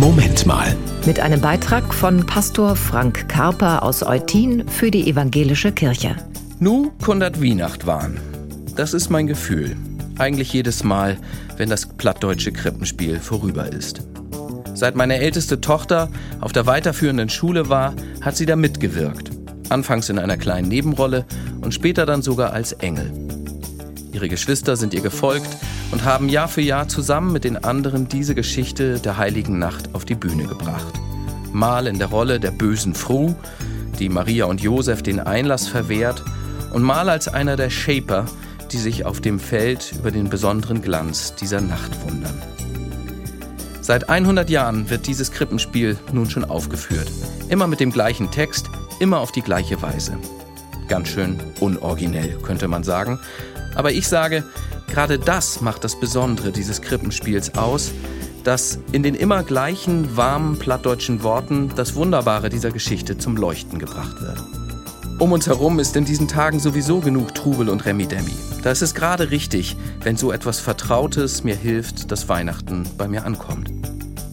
Moment mal. Mit einem Beitrag von Pastor Frank Karper aus Eutin für die Evangelische Kirche. Nu kundert Weihnacht waren. Das ist mein Gefühl. Eigentlich jedes Mal, wenn das plattdeutsche Krippenspiel vorüber ist. Seit meine älteste Tochter auf der weiterführenden Schule war, hat sie da mitgewirkt. Anfangs in einer kleinen Nebenrolle und später dann sogar als Engel. Ihre Geschwister sind ihr gefolgt und haben Jahr für Jahr zusammen mit den anderen diese Geschichte der heiligen Nacht auf die Bühne gebracht. Mal in der Rolle der bösen Fru, die Maria und Josef den Einlass verwehrt, und mal als einer der Shaper, die sich auf dem Feld über den besonderen Glanz dieser Nacht wundern. Seit 100 Jahren wird dieses Krippenspiel nun schon aufgeführt. Immer mit dem gleichen Text, immer auf die gleiche Weise. Ganz schön unoriginell, könnte man sagen. Aber ich sage, gerade das macht das Besondere dieses Krippenspiels aus, dass in den immer gleichen warmen plattdeutschen Worten das Wunderbare dieser Geschichte zum Leuchten gebracht wird. Um uns herum ist in diesen Tagen sowieso genug Trubel und Remi-Demi. Da ist es gerade richtig, wenn so etwas Vertrautes mir hilft, dass Weihnachten bei mir ankommt.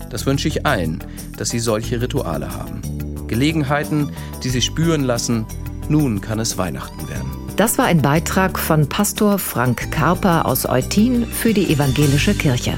Das wünsche ich allen, dass sie solche Rituale haben. Gelegenheiten, die sie spüren lassen, nun kann es Weihnachten werden. Das war ein Beitrag von Pastor Frank Karper aus Eutin für die Evangelische Kirche.